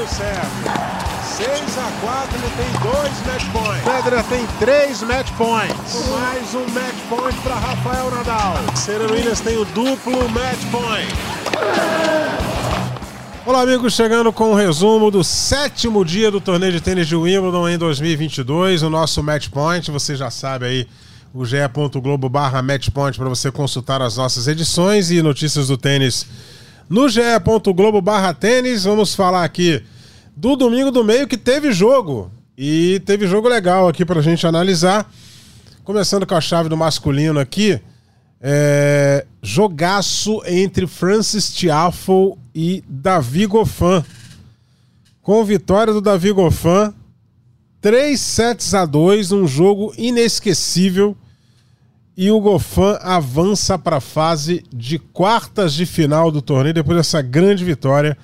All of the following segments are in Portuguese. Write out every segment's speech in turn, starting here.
o serve. 6 a 4 ele tem dois match points. Federer tem três match points. Mais um match point para Rafael Nadal. Serena Williams tem o duplo match point. Olá, amigos, chegando com o um resumo do sétimo dia do torneio de tênis de Wimbledon em 2022. O nosso match point, você já sabe aí, o ge.globo barra matchpoint para você consultar as nossas edições e notícias do tênis no ge.globo barra tênis. Vamos falar aqui do domingo do meio que teve jogo. E teve jogo legal aqui pra gente analisar. Começando com a chave do masculino aqui. É... Jogaço entre Francis Tiafoe e Davi Goffin. Com vitória do Davi Goffin. 3 sets a 2, um jogo inesquecível. E o Goffin avança para a fase de quartas de final do torneio depois dessa grande vitória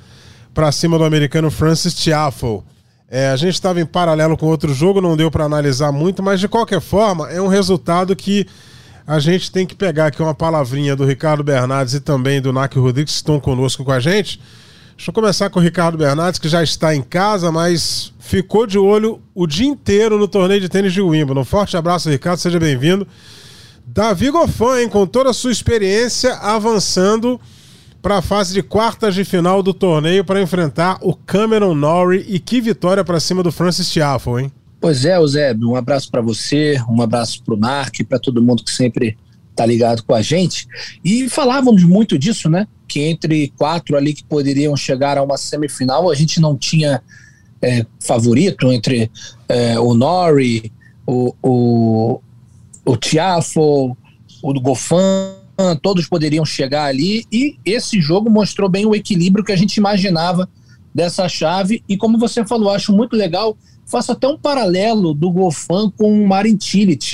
para cima do americano Francis Tiafoe. É, a gente estava em paralelo com outro jogo, não deu para analisar muito, mas de qualquer forma é um resultado que a gente tem que pegar aqui uma palavrinha do Ricardo Bernardes e também do Nac Rodrigues que estão conosco com a gente. Deixa eu começar com o Ricardo Bernardes, que já está em casa, mas ficou de olho o dia inteiro no torneio de tênis de Wimbledon. Um forte abraço, Ricardo, seja bem-vindo. Davi Goffin, com toda a sua experiência, avançando para a fase de quartas de final do torneio para enfrentar o Cameron Norrie. E que vitória para cima do Francis Tiafoe, hein? Pois é, Eusébio, um abraço para você, um abraço para o Narc, para todo mundo que sempre tá ligado com a gente. E falávamos muito disso, né? Que entre quatro ali que poderiam chegar a uma semifinal, a gente não tinha é, favorito entre é, o Norrie, o, o, o Tiafo, o Goffin todos poderiam chegar ali. E esse jogo mostrou bem o equilíbrio que a gente imaginava dessa chave. E como você falou, acho muito legal, faço até um paralelo do Gofan com o Marin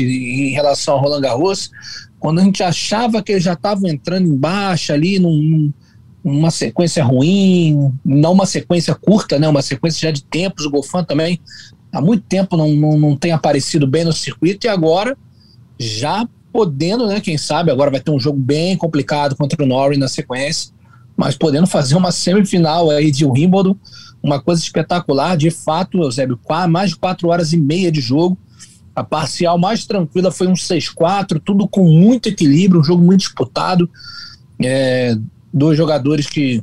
em relação ao Roland Garros, quando a gente achava que eles já estavam entrando em baixa ali num, numa sequência ruim, não uma sequência curta, né, uma sequência já de tempos, o Gofan também há muito tempo não, não, não tem aparecido bem no circuito. E agora já podendo, né, quem sabe, agora vai ter um jogo bem complicado contra o Norrie na sequência, mas podendo fazer uma semifinal aí de Wimbledon, uma coisa espetacular, de fato, Eusébio, mais de quatro horas e meia de jogo, a parcial mais tranquila foi um 6-4, tudo com muito equilíbrio, um jogo muito disputado, é, dois jogadores que,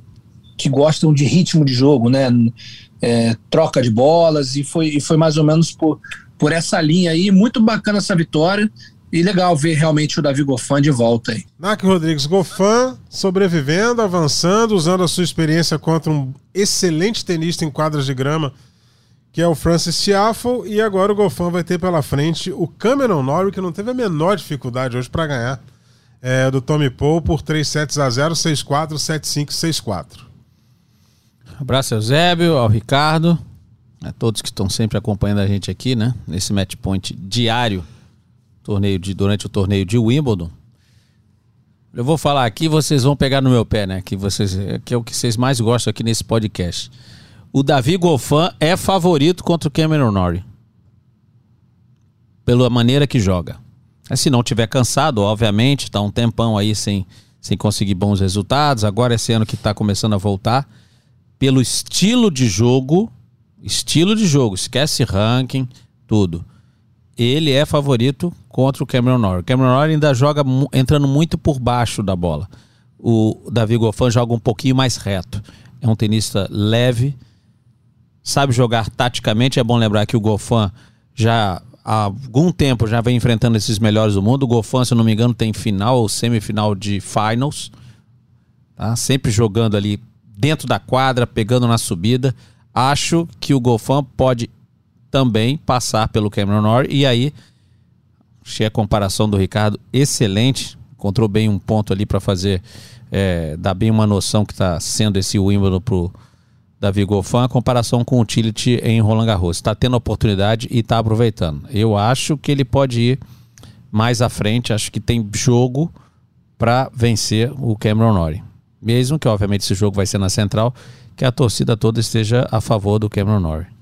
que gostam de ritmo de jogo, né, é, troca de bolas, e foi, e foi mais ou menos por, por essa linha aí, muito bacana essa vitória, e legal ver realmente o Davi Goffin de volta aí. Nac Rodrigues, Goffin sobrevivendo, avançando, usando a sua experiência contra um excelente tenista em quadras de grama, que é o Francis Tiafoe, e agora o Goffin vai ter pela frente o Cameron Norrie, que não teve a menor dificuldade hoje para ganhar é, do Tommy Paul por 3 sets a 0, 6-4, 7-5, 6-4. Abraço ao Eusébio, ao Ricardo, a todos que estão sempre acompanhando a gente aqui, né? Nesse match point diário torneio de, durante o torneio de Wimbledon. Eu vou falar aqui, vocês vão pegar no meu pé, né? Que, vocês, que é o que vocês mais gostam aqui nesse podcast. O Davi Goffin é favorito contra o Cameron Norrie. Pela maneira que joga. Se não tiver cansado, obviamente, está um tempão aí sem, sem conseguir bons resultados. Agora esse ano que está começando a voltar. Pelo estilo de jogo, estilo de jogo, esquece ranking, tudo ele é favorito contra o Cameron Norrie. O Cameron Norrie ainda joga entrando muito por baixo da bola. O Davi Goffin joga um pouquinho mais reto. É um tenista leve, sabe jogar taticamente. É bom lembrar que o Goffin já há algum tempo já vem enfrentando esses melhores do mundo. O Goffin, se não me engano, tem final ou semifinal de finals. Tá? Sempre jogando ali dentro da quadra, pegando na subida. Acho que o Goffin pode também passar pelo Cameron Norrie. E aí, achei a comparação do Ricardo excelente. Encontrou bem um ponto ali para fazer, é, dar bem uma noção que está sendo esse Wimbledon pro Davi Goffin, a comparação com o Tillit em Roland Garros. Está tendo oportunidade e está aproveitando. Eu acho que ele pode ir mais à frente, acho que tem jogo para vencer o Cameron Norrie. Mesmo que, obviamente, esse jogo vai ser na central, que a torcida toda esteja a favor do Cameron Norrie.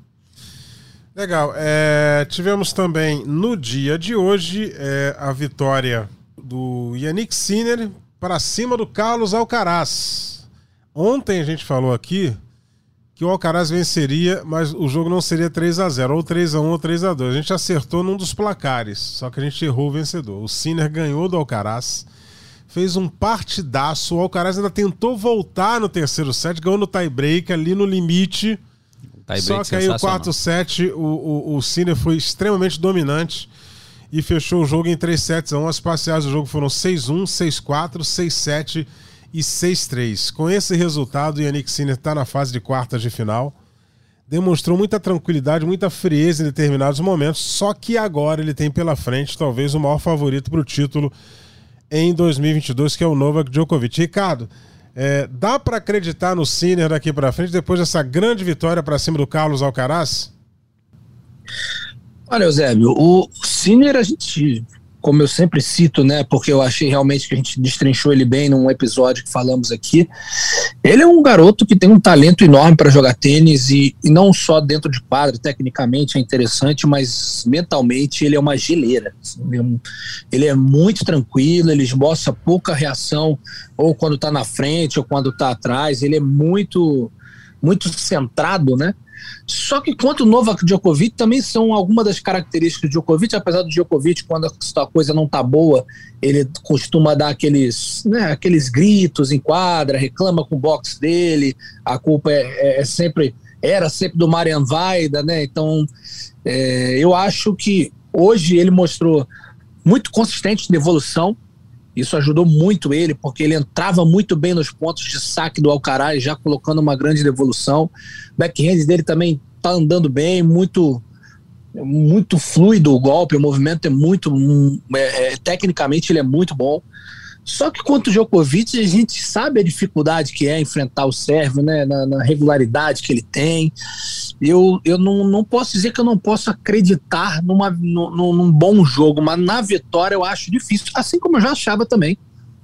Legal. É, tivemos também no dia de hoje é, a vitória do Yannick Sinner para cima do Carlos Alcaraz. Ontem a gente falou aqui que o Alcaraz venceria, mas o jogo não seria 3 a 0 ou 3 a 1 ou 3 a 2 A gente acertou num dos placares, só que a gente errou o vencedor. O Sinner ganhou do Alcaraz, fez um partidaço. O Alcaraz ainda tentou voltar no terceiro set, ganhou no tie-break ali no limite. Só que aí o quarto set, o, o, o Sinner foi extremamente dominante e fechou o jogo em 3 sets a 1. As parciais do jogo foram 6-1, 6-4, 6-7 e 6-3. Com esse resultado, Yannick Sinner está na fase de quartas de final. Demonstrou muita tranquilidade, muita frieza em determinados momentos, só que agora ele tem pela frente talvez o maior favorito para o título em 2022, que é o Novak Djokovic. Ricardo, é, dá para acreditar no Sinner daqui para frente depois dessa grande vitória para cima do Carlos Alcaraz? Olha, Eusébio, o Sinner a gente como eu sempre cito, né, porque eu achei realmente que a gente destrinchou ele bem num episódio que falamos aqui. Ele é um garoto que tem um talento enorme para jogar tênis e, e, não só dentro de quadro, tecnicamente é interessante, mas mentalmente ele é uma geleira. Assim, ele é muito tranquilo, ele esboça pouca reação, ou quando está na frente, ou quando está atrás. Ele é muito, muito centrado, né? Só que quanto o Novak Djokovic também são algumas das características do Djokovic, apesar do Djokovic, quando a coisa não tá boa, ele costuma dar aqueles, né, aqueles gritos em quadra, reclama com o box dele, a culpa é, é, é sempre, era sempre do Marian Vaida, né? Então, é, eu acho que hoje ele mostrou muito consistente de evolução, isso ajudou muito ele, porque ele entrava muito bem nos pontos de saque do Alcaraz, já colocando uma grande devolução. Backhand dele também tá andando bem, muito muito fluido o golpe, o movimento é muito. É, é, tecnicamente ele é muito bom. Só que quanto o Djokovic, a gente sabe a dificuldade que é enfrentar o Sérvio, né? Na, na, regularidade que ele tem. Eu, eu não, não posso dizer que eu não posso acreditar numa, num, num bom jogo, mas na vitória eu acho difícil, assim como eu já achava também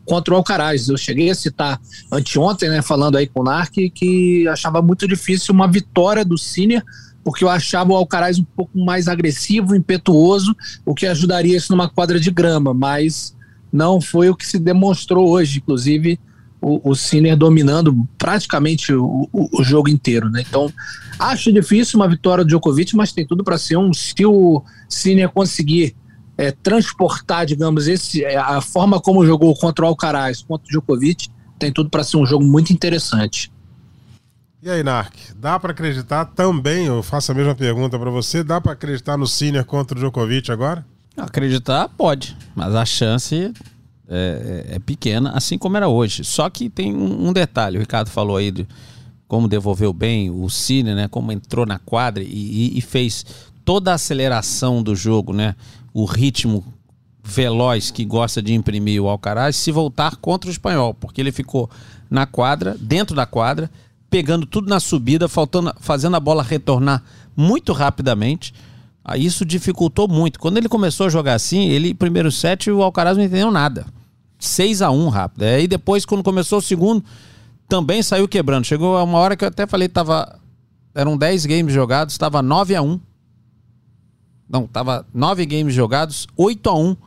contra o Alcaraz. Eu cheguei a citar anteontem, né, falando aí com o Narc, que achava muito difícil uma vitória do Sinner, porque eu achava o Alcaraz um pouco mais agressivo, impetuoso, o que ajudaria isso numa quadra de grama, mas não foi o que se demonstrou hoje, inclusive o, o Sinner dominando praticamente o, o, o, jogo inteiro, né? Então, acho difícil uma vitória do Djokovic, mas tem tudo para ser um. Se o Sinner conseguir é, transportar, digamos, esse, é, a forma como jogou contra o Alcaraz, contra o Djokovic, tem tudo para ser um jogo muito interessante. E aí, Nark, dá para acreditar também? Eu faço a mesma pergunta para você. Dá para acreditar no Sinner contra o Djokovic agora? Acreditar pode, mas a chance é, é, é, pequena, assim como era hoje. Só que tem um, detalhe, o Ricardo falou aí de como devolveu bem o Cine, né? Como entrou na quadra e, e, fez toda a aceleração do jogo, né? O ritmo veloz que gosta de imprimir o Alcaraz se voltar contra o espanhol, porque ele ficou na quadra, dentro da quadra, pegando tudo na subida, faltando, fazendo a bola retornar muito rapidamente isso dificultou muito. Quando ele começou a jogar assim, ele, primeiro set, o Alcaraz não entendeu nada. 6 a 1 rápido. Aí depois, quando começou o segundo, também saiu quebrando. Chegou a uma hora que eu até falei, tava. Eram 10 games jogados, estava 9 a 1 Não, tava 9 games jogados, 8 a 1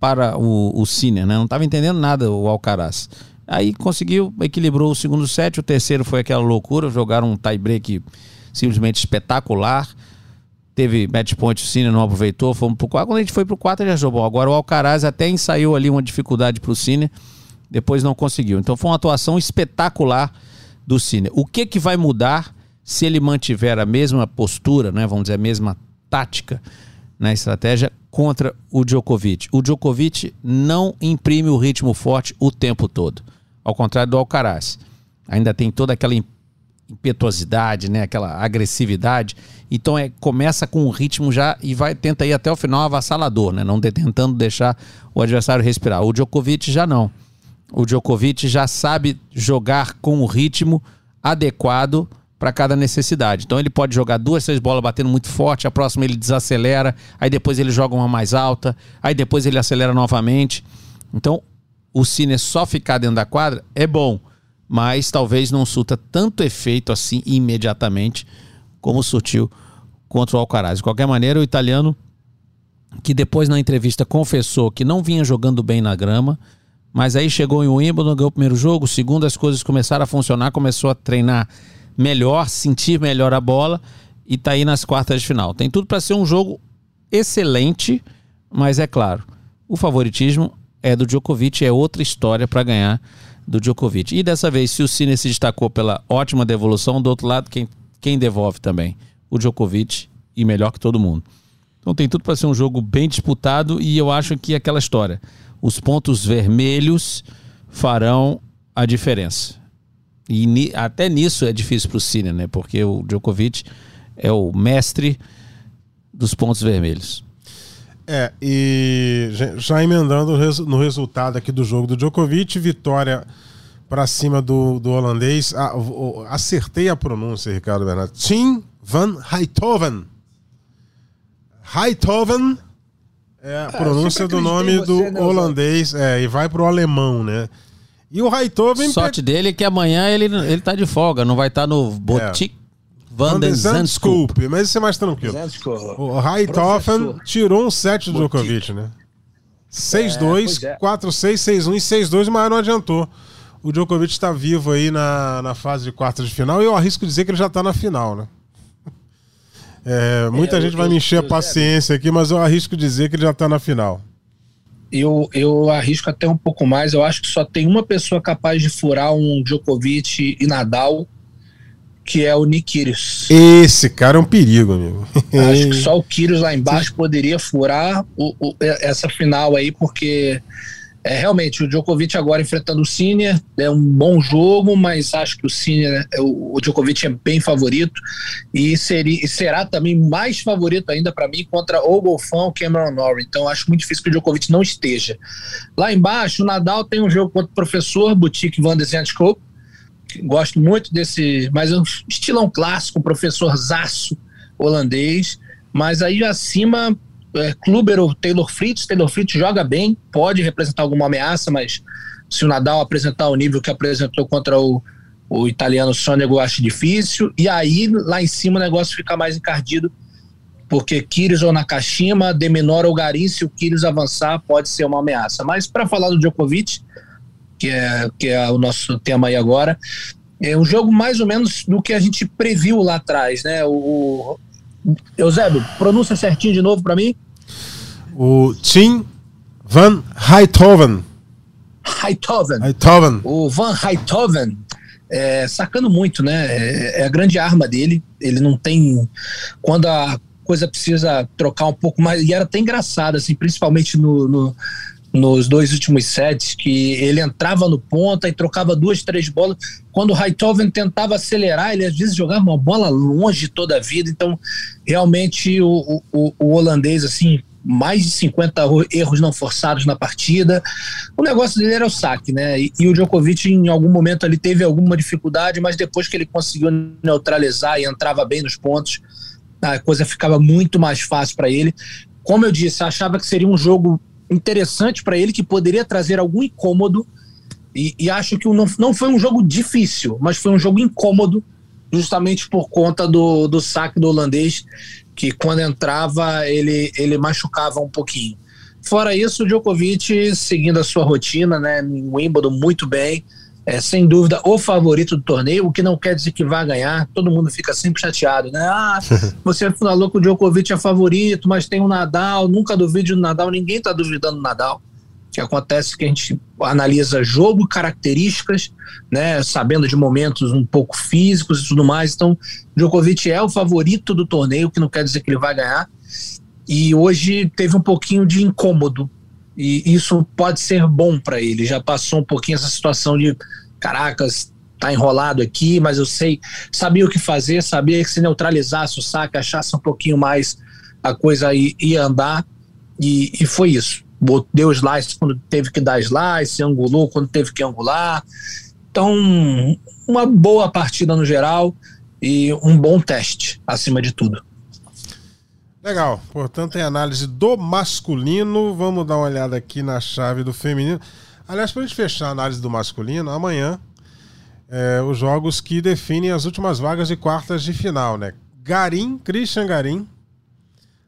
para o, o Sinner, né? Não estava entendendo nada o Alcaraz. Aí conseguiu, equilibrou o segundo set, o terceiro foi aquela loucura, jogaram um tie-break simplesmente espetacular teve match point, o Cine não aproveitou, fomos pro 4. Quando a gente foi pro 4, ele já jogou. Agora o Alcaraz até ensaiou ali uma dificuldade pro Cine, depois não conseguiu. Então foi uma atuação espetacular do Cine. O que que vai mudar se ele mantiver a mesma postura, né, vamos dizer, a mesma tática na estratégia contra o Djokovic? O Djokovic não imprime o ritmo forte o tempo todo, ao contrário do Alcaraz. Ainda tem toda aquela impetuosidade, né, aquela agressividade. Então é começa com um ritmo já e vai tenta ir até o final avassalador, né, não de, tentando deixar o adversário respirar. O Djokovic já não. O Djokovic já sabe jogar com o ritmo adequado para cada necessidade. Então ele pode jogar duas, três bolas batendo muito forte, a próxima ele desacelera, aí depois ele joga uma mais alta, aí depois ele acelera novamente. Então o Cine só ficar dentro da quadra é bom mas talvez não surta tanto efeito assim imediatamente como surtiu contra o Alcaraz. De qualquer maneira, o italiano, que depois na entrevista confessou que não vinha jogando bem na grama, mas aí chegou em Wimbledon, ganhou o primeiro jogo, segundo as coisas começaram a funcionar, começou a treinar melhor, sentir melhor a bola e tá aí nas quartas de final. Tem tudo para ser um jogo excelente, mas é claro, o favoritismo é do Djokovic, é outra história para ganhar do Djokovic. E dessa vez, se o Cine se destacou pela ótima devolução, do outro lado, quem, quem devolve também? O Djokovic e melhor que todo mundo. Então tem tudo para ser um jogo bem disputado e eu acho que aquela história, os pontos vermelhos farão a diferença. E ni, até nisso é difícil para o Cine, né? Porque o Djokovic é o mestre dos pontos vermelhos. É, e já emendando no resultado aqui do jogo do Djokovic, vitória para cima do, do holandês. Ah, acertei a pronúncia, Ricardo Bernardo. Tim van Heithoven. Heithoven é a ah, pronúncia do nome do né, holandês, é, e vai pro alemão, né? E o Heithoven. Sorte pe... dele é que amanhã ele, ele tá de folga, não vai estar tá no Botic. É. Van den Zandscoop. Mas isso é mais tranquilo. O Heithofen tirou um set do Djokovic, né? 6-2, é, 4-6, 6-1 e 6-2, mas não adiantou. O Djokovic está vivo aí na, na fase de quartas de final e eu arrisco dizer que ele já está na final, né? É, muita é, gente eu, vai me encher a paciência aqui, mas eu arrisco dizer que ele já está na final. Eu, eu arrisco até um pouco mais. Eu acho que só tem uma pessoa capaz de furar um Djokovic e Nadal, que é o Nick Kyrgios. Esse cara é um perigo, amigo. Acho que só o Kyrgios lá embaixo poderia furar o, o, essa final aí, porque é realmente o Djokovic agora enfrentando o Sinner é um bom jogo, mas acho que o Sinner, é, o, o Djokovic é bem favorito e seria, será também mais favorito ainda para mim contra o Golfão ou Cameron Norrie. Então acho muito difícil que o Djokovic não esteja. Lá embaixo, o Nadal tem um jogo contra o professor Boutique Van de Zandskop, gosto muito desse, mas é um estilão clássico, professor Zaço holandês, mas aí acima é, Kluber ou Taylor Fritz, Taylor Fritz joga bem, pode representar alguma ameaça, mas se o Nadal apresentar o nível que apresentou contra o, o italiano Sonego, eu acho difícil, e aí lá em cima o negócio fica mais encardido, porque Kyrgios ou Nakashima, Deminor ou Garim, se o Kyrgios avançar, pode ser uma ameaça. Mas para falar do Djokovic, que é, que é o nosso tema aí agora. É um jogo mais ou menos do que a gente previu lá atrás, né? O, Eusébio, pronúncia certinho de novo para mim. O Tim Van Heithoven. Heithoven. Heithoven. O Van Heithoven, é, sacando muito, né? É, é, a grande arma dele. Ele não tem. Quando a coisa precisa trocar um pouco mais. E era até engraçado, assim, principalmente no, no nos dois últimos sets, que ele entrava no ponta e trocava duas, três bolas. Quando o Heithoven tentava acelerar, ele às vezes jogava uma bola longe toda a vida. Então, realmente, o, o, o holandês, assim, mais de 50 erros não forçados na partida. O negócio dele era o saque, né? E, e, o Djokovic, em algum momento, ali teve alguma dificuldade, mas depois que ele conseguiu neutralizar e entrava bem nos pontos, a coisa ficava muito mais fácil para ele. Como eu disse, achava que seria um jogo interessante para ele, que poderia trazer algum incômodo. E, e acho que não, não foi um jogo difícil, mas foi um jogo incômodo, justamente por conta do, do saque do holandês, que quando entrava ele, ele machucava um pouquinho. Fora isso, o Djokovic seguindo a sua rotina, né, em Wimbledon muito bem, é, sem dúvida o favorito do torneio, o que não quer dizer que vai ganhar. Todo mundo fica sempre chateado, né? Ah, você falou que o Djokovic é favorito, mas tem o Nadal, nunca duvide do Nadal, ninguém está duvidando do Nadal. O que acontece é que a gente analisa jogo, características, né, sabendo de momentos um pouco físicos e tudo mais. Então, Djokovic é o favorito do torneio, o que não quer dizer que ele vai ganhar. E hoje teve um pouquinho de incômodo e isso pode ser bom para ele. Já passou um pouquinho essa situação de caracas, tá enrolado aqui, mas eu sei, sabia o que fazer, sabia que se neutralizasse o saque, achasse um pouquinho mais a coisa ia andar e, e foi isso. Deu slice quando teve que dar slice, angulou quando teve que angular. Então, uma boa partida no geral e um bom teste, acima de tudo. Legal. Portanto, tem análise do masculino. Vamos dar uma olhada aqui na chave do feminino. Aliás, para a gente fechar a análise do masculino, amanhã é, os jogos que definem as últimas vagas de quartas de final, né? Garim, Christian Garim,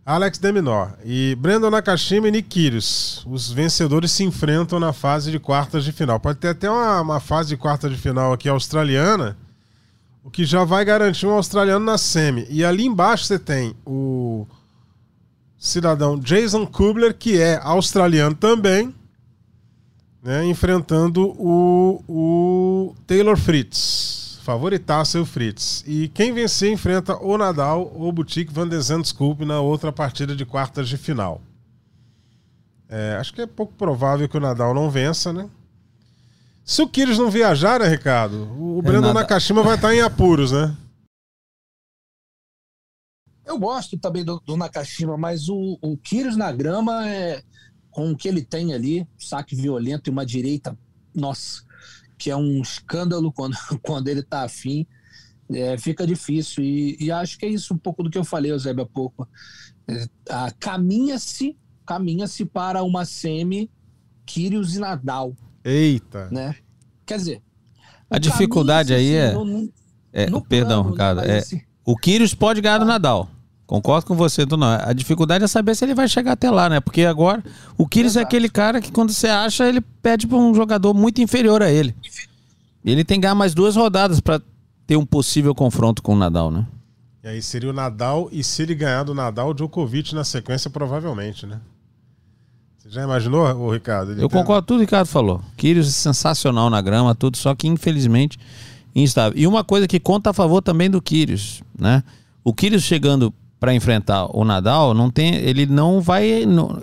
Alex Deminor e Brandon Nakashima e Nick Kyrgios. Os vencedores se enfrentam na fase de quartas de final. Pode ter até uma, uma fase de quartas de final aqui australiana, o que já vai garantir um australiano na semi. E ali embaixo você tem o cidadão Jason Kubler, que é australiano também, né, enfrentando o, o Taylor Fritz. Favoritaço o Fritz. E quem vencer enfrenta o Nadal ou Boutique Van de Zandskoop na outra partida de quartas de final. É, acho que é pouco provável que o Nadal não vença, né? Se o Kyrgios não viajar, né, Ricardo? O Renata... Nakashima vai estar em apuros, né? Eu gosto também do, do Nakashima, mas o, o Kyrgios na grama, é, com o que ele tem ali, saque violento e uma direita, nossa, que é um escândalo quando, quando ele tá afim, é, fica difícil. E, e, acho que é isso um pouco do que eu falei, Eusébio, há pouco. É, caminha-se caminha-se para uma semi Kyrgios e Nadal. Eita! Né? Quer dizer. A dificuldade aí é. No, no, é no perdão, plano, Ricardo. É, assim, o Kyrgios pode ganhar do Nadal. Concordo com você, não. A dificuldade é saber se ele vai chegar até lá, né? Porque agora o Kyrgios é aquele cara que quando você acha, ele pede para um jogador muito inferior a ele. Ele tem que ganhar mais duas rodadas para ter um possível confronto com o Nadal, né? E aí seria o Nadal e se ele ganhar do Nadal, o Djokovic na sequência provavelmente, né? Você já imaginou, o Ricardo? Eu concordo com tudo que o Ricardo falou. Kyrgios é sensacional na grama, tudo, só que infelizmente instável. E uma coisa que conta a favor também do Kyrgios, né? O Kyrgios chegando para enfrentar o Nadal, não tem, ele não vai. Não,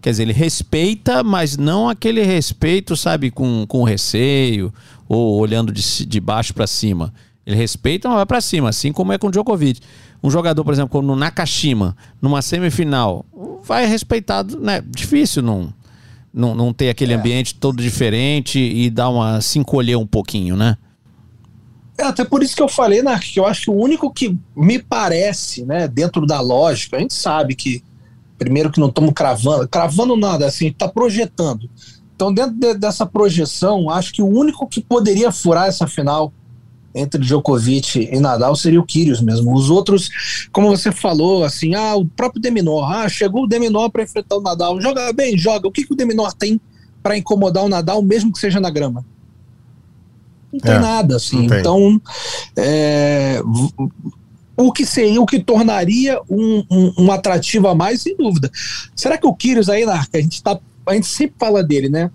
quer dizer, ele respeita, mas não aquele respeito, sabe, com, com receio ou olhando de, de baixo para cima. Ele respeita, mas vai para cima, assim como é com o Djokovic. Um jogador, por exemplo, como no Nakashima, numa semifinal, vai respeitado, né? Difícil não, não, não ter aquele é. ambiente todo diferente e dar uma se encolher um pouquinho, né? É até por isso que eu falei, né, que eu acho que o único que me parece, né, dentro da lógica, a gente sabe que, primeiro que não estamos cravando, cravando nada, assim, está projetando. Então, dentro de, dessa projeção, acho que o único que poderia furar essa final entre Djokovic e Nadal seria o Kyrgios mesmo. Os outros, como você falou, assim, ah, o próprio Deminor, ah, chegou o Deminor para enfrentar o Nadal, joga bem, joga. O que, que o Deminor tem para incomodar o Nadal, mesmo que seja na grama? Não tem é, nada, assim. Então, é, o que seria, o que tornaria um, um, um, atrativo a mais, sem dúvida. Será que o Kyrgios aí, Narca, a gente, tá, a gente sempre fala dele, né?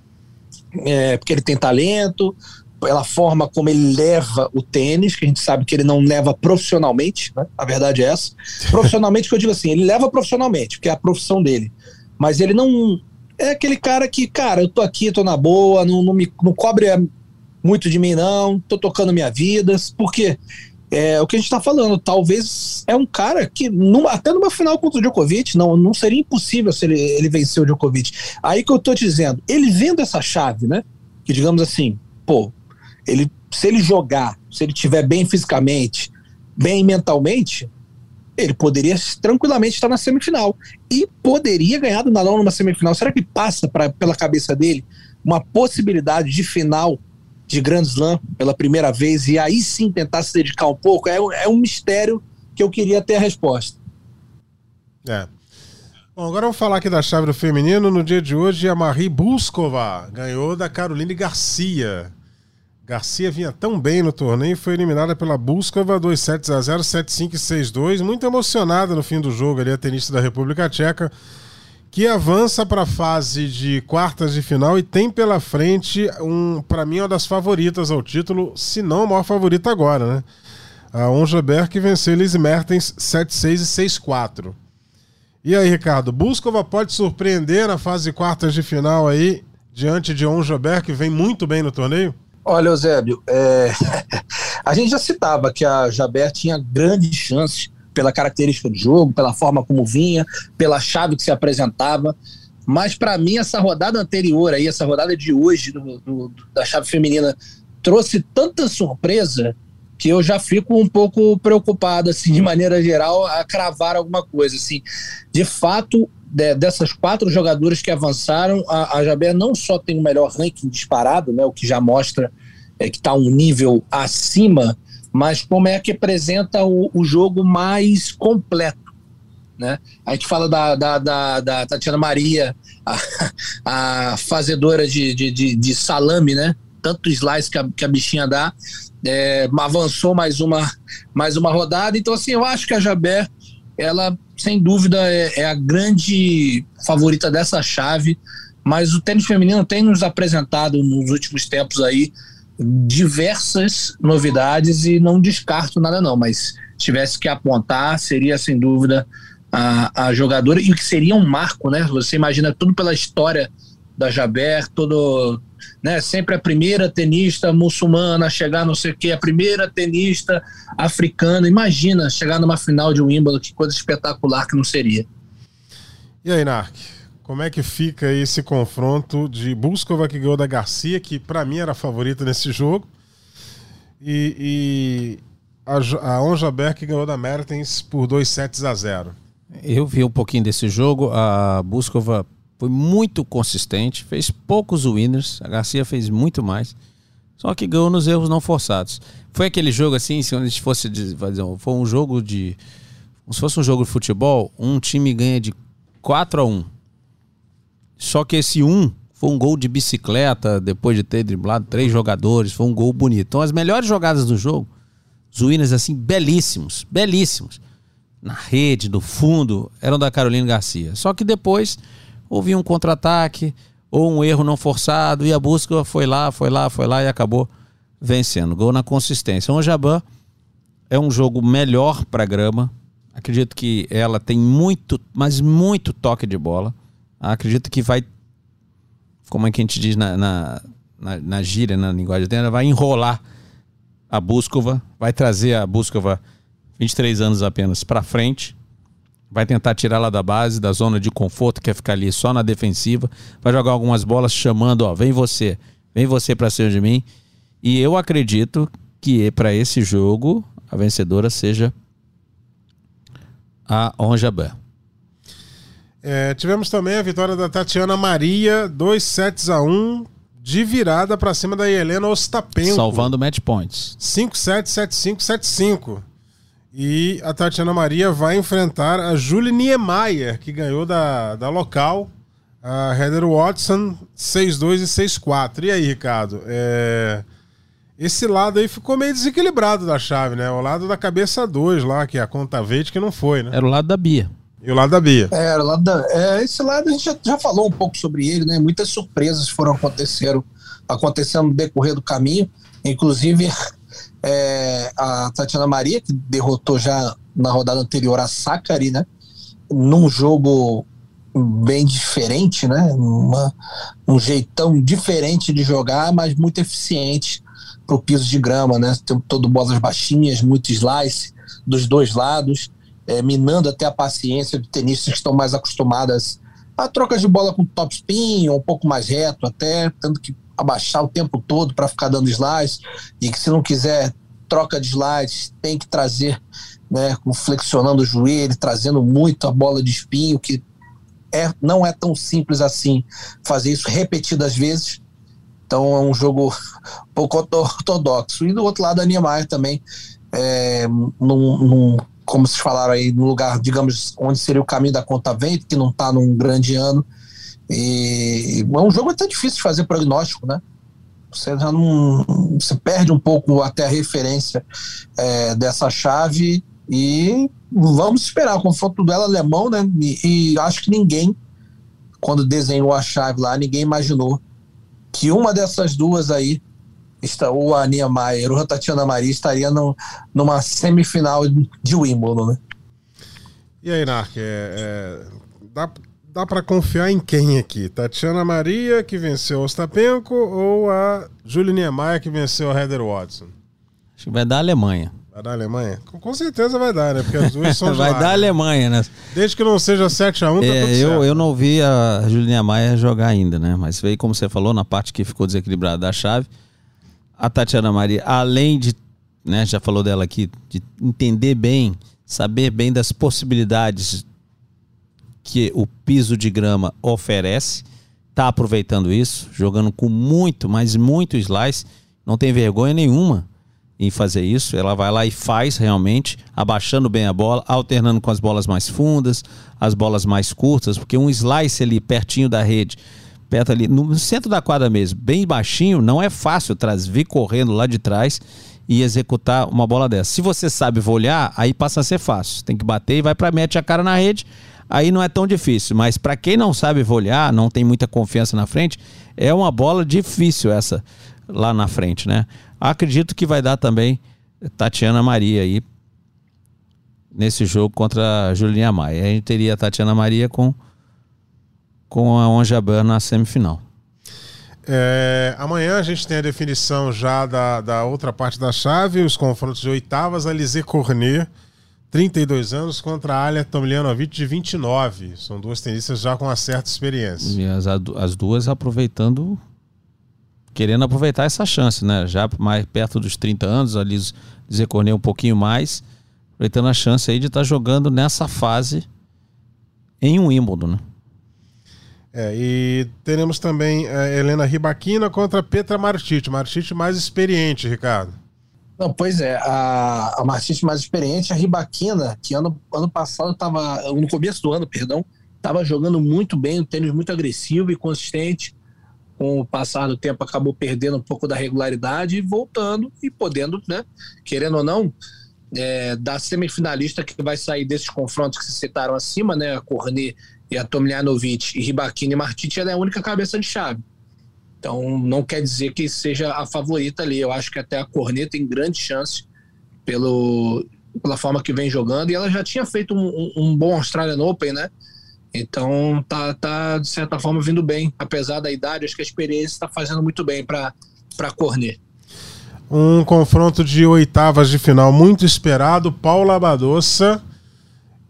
É, porque ele tem talento, pela forma como ele leva o tênis, que a gente sabe que ele não leva profissionalmente, né? A verdade é essa. Profissionalmente, que eu digo assim, ele leva profissionalmente, porque é a profissão dele. Mas ele não. É aquele cara que, cara, eu tô aqui, tô na boa, não, não, me, não cobre muito de mim, não, tô tocando minha vida. Porque é o que a gente tá falando, talvez é um cara que, numa, até numa final contra o Djokovic, não, não seria impossível se ele, ele vencer o Djokovic. Aí que eu tô dizendo, ele vendo essa chave, né? Que digamos assim, pô, ele, se ele jogar, se ele estiver bem fisicamente, bem mentalmente, ele poderia tranquilamente estar na semifinal e poderia ganhar do Nadal numa semifinal. Será que passa pra, pela cabeça dele uma possibilidade de final de Grand Slam pela primeira vez e aí sim tentar se dedicar um pouco? É, é um mistério que eu queria ter a resposta. É. Bom, agora vamos falar aqui da chave do feminino. No dia de hoje, a Marie Buskova ganhou da Caroline Garcia. Garcia vinha tão bem no torneio e foi eliminada pela Buskova 2 sets a 0, 7-5 e 6-2. Muito emocionada no fim do jogo ali, a tenista da República Tcheca, que avança para a fase de quartas de final e tem pela frente, um, para mim, uma das favoritas ao título, se não a maior favorita agora, né? A Onja Berg venceu Elise Mertens 7-6 e 6-4. E aí, Ricardo, Buskova pode surpreender na fase de quartas de final aí, diante de Onja Berg, que vem muito bem no torneio? Olha, Eusébio, é... a gente já citava que a Jaber tinha grandes chances pela característica de jogo, pela forma como vinha, pela chave que se apresentava. Mas para mim, essa rodada anterior aí, essa rodada de hoje do, do, da chave feminina, trouxe tanta surpresa que eu já fico um pouco preocupado, assim, de maneira geral, a cravar alguma coisa. Assim, de fato, de, dessas quatro jogadoras que avançaram, a, a Jaber não só tem o melhor ranking disparado, né, o que já mostra é, que está um nível acima, mas como é que apresenta o, o jogo mais completo. Né? A gente fala da, da, da, da Tatiana Maria, a, a fazedora de, de, de, de, salame, né? Tanto slice que a, que a bichinha dá, é, avançou mais uma, mais uma rodada. Então, assim, eu acho que a Jabé, ela, sem dúvida, é, é a grande favorita dessa chave. Mas o tênis feminino tem nos apresentado nos últimos tempos aí diversas novidades e não descarto nada não, mas tivesse que apontar, seria sem dúvida a, a jogadora. E o que seria um marco, né? Você imagina tudo pela história da Jaber, todo, né, sempre a primeira tenista muçulmana a chegar não sei o que, a primeira tenista africana, imagina chegar numa final de Wimbledon, que coisa espetacular que não seria. E aí, Nark, como é que fica esse confronto de Buskova que ganhou da Garcia, que para mim era a favorita nesse jogo, e, e a, a Onja Berg que ganhou da Mertens por 2 sets a 0? Eu vi um pouquinho desse jogo, a Buskova foi muito consistente, fez poucos winners, a Garcia fez muito mais, só que ganhou nos erros não forçados. Foi aquele jogo assim, se a gente fosse fazer, foi um jogo de, se fosse um jogo de futebol, um time ganha de 4 a 1. Só que esse 1 foi um gol de bicicleta, depois de ter driblado três jogadores, foi um gol bonito. Então as melhores jogadas do jogo, winners assim belíssimos, belíssimos. Na rede, no fundo, eram da Carolina Garcia. Só que depois houve um contra-ataque ou um erro não forçado e a busca foi lá, foi lá, foi lá e acabou vencendo. Gol na consistência. O Jaban é um jogo melhor para grama. Acredito que ela tem muito, mas muito toque de bola. Acredito que vai, como é que a gente diz na, na, na, na gíria, na linguagem dela, vai enrolar a Búscova, vai trazer a Búscova 23 anos apenas para frente vai tentar tirá-la da base, da zona de conforto, quer ficar ali só na defensiva, vai jogar algumas bolas chamando, ó, vem você, vem você para cima de mim. E eu acredito que para esse jogo a vencedora seja a Onjaban. É, tivemos também a vitória da Tatiana Maria, 2 sets a 1 de virada para cima da Helena Ostapenko. Salvando match points. 5 7 7 5 7 5. E a Tatiana Maria vai enfrentar a Julie Niemeyer, que ganhou da, da local, a Heather Watson, 6-2 e 6-4. E aí, Ricardo? É... Esse lado aí ficou meio desequilibrado da chave, né? O lado da cabeça 2 lá, que é a conta verde, que não foi, né? Era o lado da Bia. E o lado da Bia. É, o lado da, é, esse lado a gente já, já, falou um pouco sobre ele, né? Muitas surpresas foram aconteceram, acontecendo no decorrer do caminho. Inclusive, é, a Tatiana Maria, que derrotou já na rodada anterior a Sakari, né? Num jogo bem diferente, né? Uma, um jeitão diferente de jogar, mas muito eficiente para o piso de grama, né? Tem todo bolas baixinhas, muito slice dos dois lados, é, minando até a paciência de tenistas que estão mais acostumadas a trocas de bola com top spin, um pouco mais reto até, tendo que abaixar o tempo todo para ficar dando slides e que se não quiser troca de slides, tem que trazer, né, flexionando o joelho, trazendo muito a bola de espinho, que é, não é tão simples assim fazer isso repetidas vezes. Então é um jogo pouco ortodoxo. E do outro lado, a Niemeyer também, é, num, num, como vocês falaram aí, no lugar, digamos, onde seria o caminho da conta vento, que não está num grande ano, e é um jogo até difícil de fazer prognóstico, né? Você já não. Você perde um pouco até a referência é, dessa chave e vamos esperar o confronto do ela alemão, né? E, e, acho que ninguém, quando desenhou a chave lá, ninguém imaginou que uma dessas duas aí, está, ou a Niemeyer ou a Tatiana Maria, estaria no, numa semifinal de Wimbledon, né? E aí, Nark, é, é, dá, dá para confiar em quem aqui? Tatiana Maria, que venceu Ostapenko, ou a Julie Maia, que venceu a Heather Watson? Acho que vai dar a Alemanha. Vai dar a Alemanha? Com, com certeza vai dar, né? Porque as duas são Vai dar a Alemanha, né? Desde que não seja 7x1, tá é, tudo eu, eu não vi a Juliana Maia jogar ainda, né? Mas veio, como você falou, na parte que ficou desequilibrada da chave. A Tatiana Maria, além de, né, já falou dela aqui, de entender bem, saber bem das possibilidades que o piso de grama oferece, está aproveitando isso, jogando com muito, mas muito slice, não tem vergonha nenhuma em fazer isso. Ela vai lá e faz realmente, abaixando bem a bola, alternando com as bolas mais fundas, as bolas mais curtas, porque um slice ali pertinho da rede, perto ali, no centro da quadra mesmo, bem baixinho, não é fácil trazer, vir correndo lá de trás e executar uma bola dessa. Se você sabe volear, aí passa a ser fácil. Tem que bater e vai para mete a cara na rede. Aí não é tão difícil. Mas para quem não sabe volear, não tem muita confiança na frente, é uma bola difícil essa lá na frente, né? Acredito que vai dar também Tatiana Maria aí nesse jogo contra a Julinha Maia. A gente teria a Tatiana Maria com, com a Onjaban na semifinal. É, amanhã a gente tem a definição já da, da outra parte da chave, os confrontos de oitavas, a Lizzie Cornet, 32 anos, contra a Alia Tomljanovic, de 29. São duas tenistas já com uma certa experiência. E as, as duas aproveitando, querendo aproveitar essa chance, né? Já mais perto dos 30 anos, a Lizzie Cornet um pouquinho mais, aproveitando a chance aí de estar tá jogando nessa fase em um Wimbledon, né? É, e teremos também é, Helena Ribaquina contra Petra Martite. Martite mais experiente, Ricardo. Não, pois é, a, a Martite mais experiente, a Ribaquina, que ano, ano passado estava, no começo do ano, perdão, estava jogando muito bem, um tênis muito agressivo e consistente. Com o passar do tempo, acabou perdendo um pouco da regularidade e voltando e podendo, né, querendo ou não, é, da semifinalista que vai sair desses confrontos que se citaram acima, né, a Cornet e a Tomljanovic e Ribakina e Martite ela é a única cabeça de chave. Então não quer dizer que seja a favorita ali. Eu acho que até a Cornet tem grande chance pelo, pela forma que vem jogando e ela já tinha feito um, um bom Australian Open, né? Então tá, tá de certa forma vindo bem, apesar da idade. Acho que a experiência está fazendo muito bem para para Cornet. Um confronto de oitavas de final muito esperado: Paula Badossa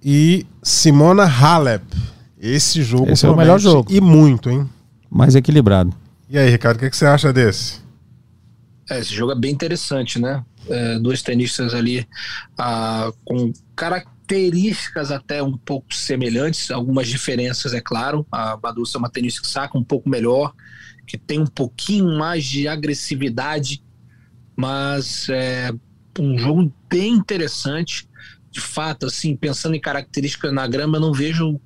e Simona Halep. Esse jogo Esse é o melhor jogo. E muito, hein? Mais equilibrado. E aí, Ricardo, o que, que, você acha desse? É, esse jogo é bem interessante, né? É, dois tenistas ali ah, com características até um pouco semelhantes, algumas diferenças, é claro. A Badussa é uma tenista que saca um pouco melhor, que tem um pouquinho mais de agressividade, mas é um jogo bem interessante. De fato, assim, pensando em características na grama, eu não vejo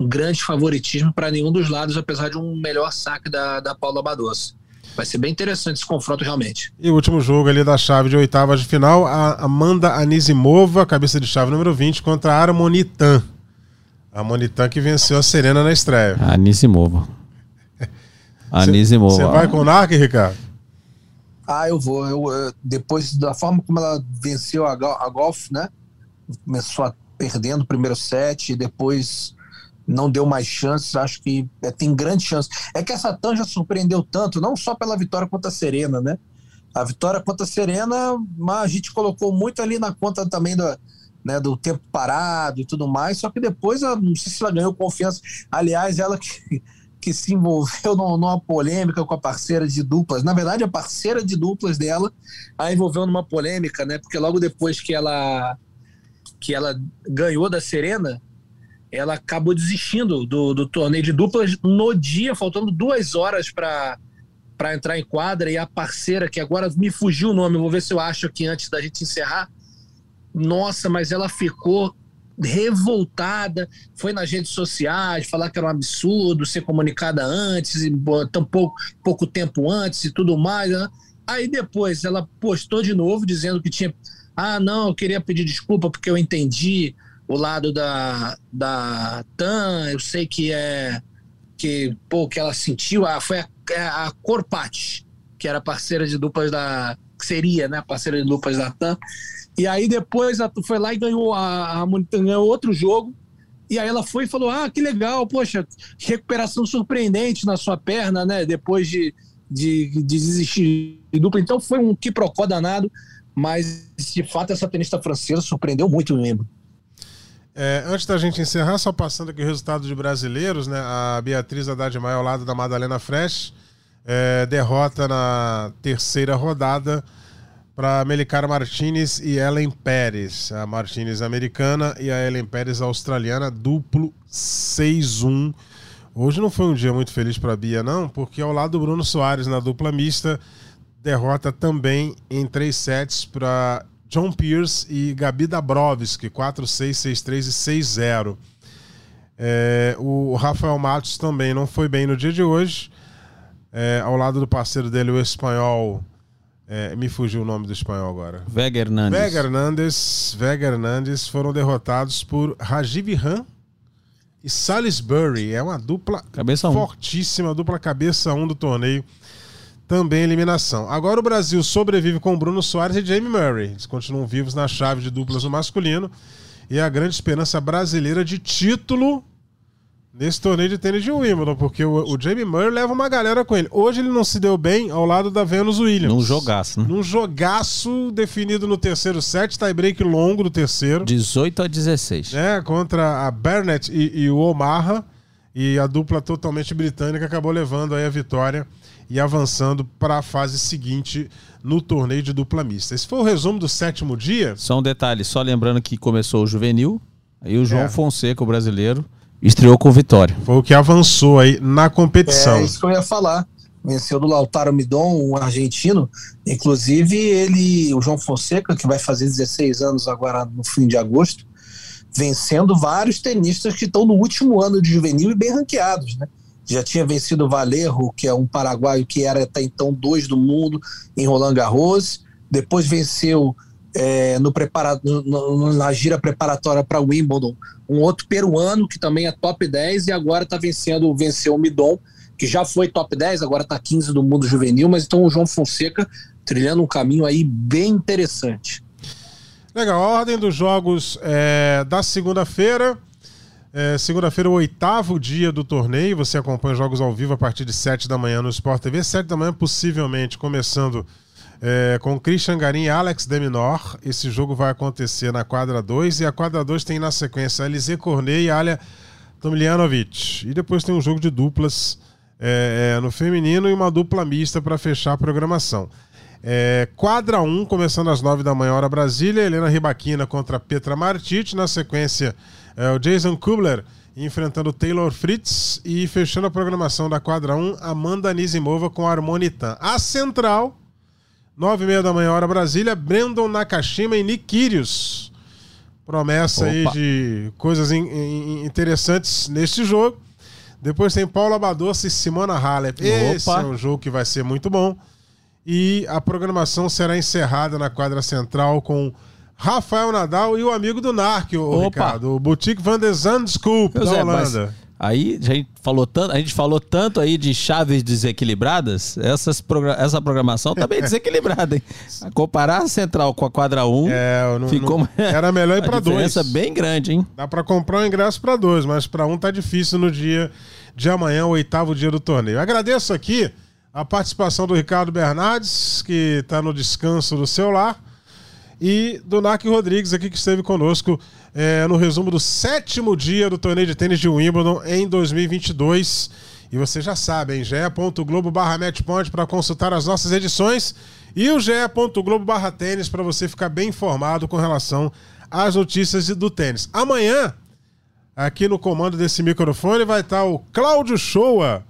grande favoritismo para nenhum dos lados, apesar de um melhor saque da, da Paula Badossa. Vai ser bem interessante esse confronto realmente. E o último jogo ali da chave de oitavas de final, a Amanda Anisimova, cabeça de chave número 20, contra a Armonitan. A Armonitan que venceu a Serena na estreia. A Anisimova. Anisimova. Você vai com o Narc, Ricardo? Ah, eu vou. Eu, eu, depois da forma como ela venceu a, a Golf, né? Começou a, perdendo o primeiro set, e depois não deu mais chances, acho que é, tem grande chance. É que essa Tanja surpreendeu tanto, não só pela vitória contra a Serena, né? A vitória contra a Serena, a gente colocou muito ali na conta também do, né, do tempo parado e tudo mais, só que depois, não sei se ela ganhou confiança. Aliás, ela que, que se envolveu numa polêmica com a parceira de duplas. Na verdade, a parceira de duplas dela a envolveu numa polêmica, né? Porque logo depois que ela que ela ganhou da Serena, ela acabou desistindo do, do torneio de duplas no dia, faltando duas horas para para entrar em quadra e a parceira, que agora me fugiu o nome, vou ver se eu acho aqui antes da gente encerrar. Nossa, mas ela ficou revoltada, foi nas redes sociais falar que era um absurdo ser comunicada antes, e tão pouco, pouco tempo antes e tudo mais. Né? Aí depois ela postou de novo dizendo que tinha. Ah, não, eu queria pedir desculpa porque eu entendi o lado da, da Tan, eu sei que é que, pô, que ela sentiu, ah, foi a, é a Corpati, que era parceira de duplas da. que seria, né? Parceira de duplas da Tan. E aí depois ela foi lá e ganhou a, a ganhou outro jogo. E aí ela foi e falou: Ah, que legal, poxa, recuperação surpreendente na sua perna, né? Depois de, de, de desistir de dupla. Então foi um quiprocó danado, mas de fato essa tenista francesa surpreendeu muito o membro. É, antes da gente encerrar, só passando aqui o resultado de brasileiros, né? A Beatriz Haddad Maia ao lado da Madalena Fresh é, derrota na terceira rodada para Melicara Martinez e Ellen Pérez. A Martinez americana e a Ellen Pérez australiana, duplo 6-1. Hoje não foi um dia muito feliz para a Bia, não, porque ao lado do Bruno Soares na dupla mista, derrota também em três sets para John Pierce e Gabi Dabrowski, 4-6, 6-3 e 6-0. É, o Rafael Matos também não foi bem no dia de hoje. É, ao lado do parceiro dele, o espanhol É, me fugiu o nome do espanhol agora. Vega Hernandes. Vega Hernandes, Vega Hernandes foram derrotados por Rajiv Han e Salisbury. É uma dupla Cabeça um. fortíssima, dupla cabeça 1 um do torneio. Também eliminação. Agora o Brasil sobrevive com Bruno Soares e Jamie Murray. Eles continuam vivos na chave de duplas no masculino. E a grande esperança brasileira de título nesse torneio de tênis de Wimbledon, porque o, o Jamie Murray leva uma galera com ele. Hoje ele não se deu bem ao lado da Venus Williams. Num jogaço, né? Num jogaço definido no terceiro set, tie-break longo do terceiro. 18 a 16. Né, contra a Burnett e, e o Omarra. E a dupla totalmente britânica acabou levando aí a vitória e avançando para a fase seguinte no torneio de dupla mista. Esse foi o resumo do sétimo dia. Só um detalhe, só lembrando que começou o juvenil, aí o João É. Fonseca, o brasileiro, estreou com vitória. Foi o que avançou aí na competição. É isso que eu ia falar. Venceu do Lautaro Midon, um argentino. Inclusive, ele, o João Fonseca, que vai fazer 16 anos agora no fim de agosto, vencendo vários tenistas que estão no último ano de juvenil e bem ranqueados, né? Já tinha vencido o Valerro, que é um paraguaio que era até então dois do mundo em Roland Garros. Depois venceu é, no no- na gira preparatória para Wimbledon um outro peruano que também é top 10 e agora está vencendo, venceu o Midon, que já foi top 10, agora está 15 do mundo juvenil, mas então o João Fonseca trilhando um caminho aí bem interessante. Legal, a ordem dos jogos é, da segunda-feira. É, segunda-feira, o oitavo dia do torneio. Você acompanha os jogos ao vivo a partir de 7 da manhã no Sport TV. 7 da manhã, possivelmente, começando é, com Christian Garim e Alex Deminor. Esse jogo vai acontecer na quadra 2. E a quadra 2 tem na sequência Alizé Cornet e Alia Tomljanovic. E depois tem um jogo de duplas é, é, no feminino e uma dupla mista para fechar a programação. É, quadra 1, começando às 9 da manhã, hora Brasília. Helena Ribaquina contra Petra Martic. Na sequência, é, o Jason Kubler enfrentando Taylor Fritz. E fechando a programação da quadra 1, Amanda Nizimova com Harmonitan. A central, 9 e meia da manhã, hora Brasília. Brandon Nakashima e Nick Kyrgios. Promessa aí Opa. de coisas in- in- interessantes neste jogo. Depois tem Paula Badoça e Simona Halep. Esse Opa. é um jogo que vai ser muito bom. E a programação será encerrada na quadra central com Rafael Nadal e o amigo do Narc, o Opa. Ricardo, o Boutique Van de Zandscoop, da Pois é, Holanda. aí a gente falou tanto, a gente falou tanto aí de chaves desequilibradas, essas progra- essa programação tá bem desequilibrada, hein? Comparar a central com a quadra 1, É, não- ficou não- era melhor ir para dois. diferença bem grande, hein? Dá para comprar um ingresso para dois, mas para um tá difícil no dia de amanhã, o oitavo dia do torneio. Agradeço aqui a participação do Ricardo Bernardes, que está no descanso do seu lar, e do Narc Rodrigues aqui, que esteve conosco é, no resumo do sétimo dia do torneio de tênis de Wimbledon em 2022. E você já sabe, hein? ge.globo barra matchpoint para consultar as nossas edições e o ge.globo barra tênis para você ficar bem informado com relação às notícias do tênis. Amanhã, aqui no comando desse microfone, vai estar o Cláudio Shoa,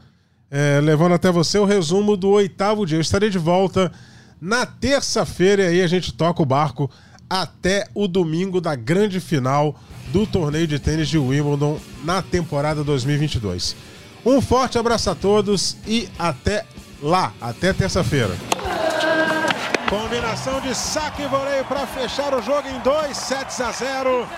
é, levando até você o resumo do oitavo dia. Eu estarei de volta na terça-feira e aí a gente toca o barco até o domingo da grande final do torneio de tênis de Wimbledon na temporada 2022. Um forte abraço a todos e até lá, até terça-feira. Combinação de saque e voleio para fechar o jogo em 2 sets a 0.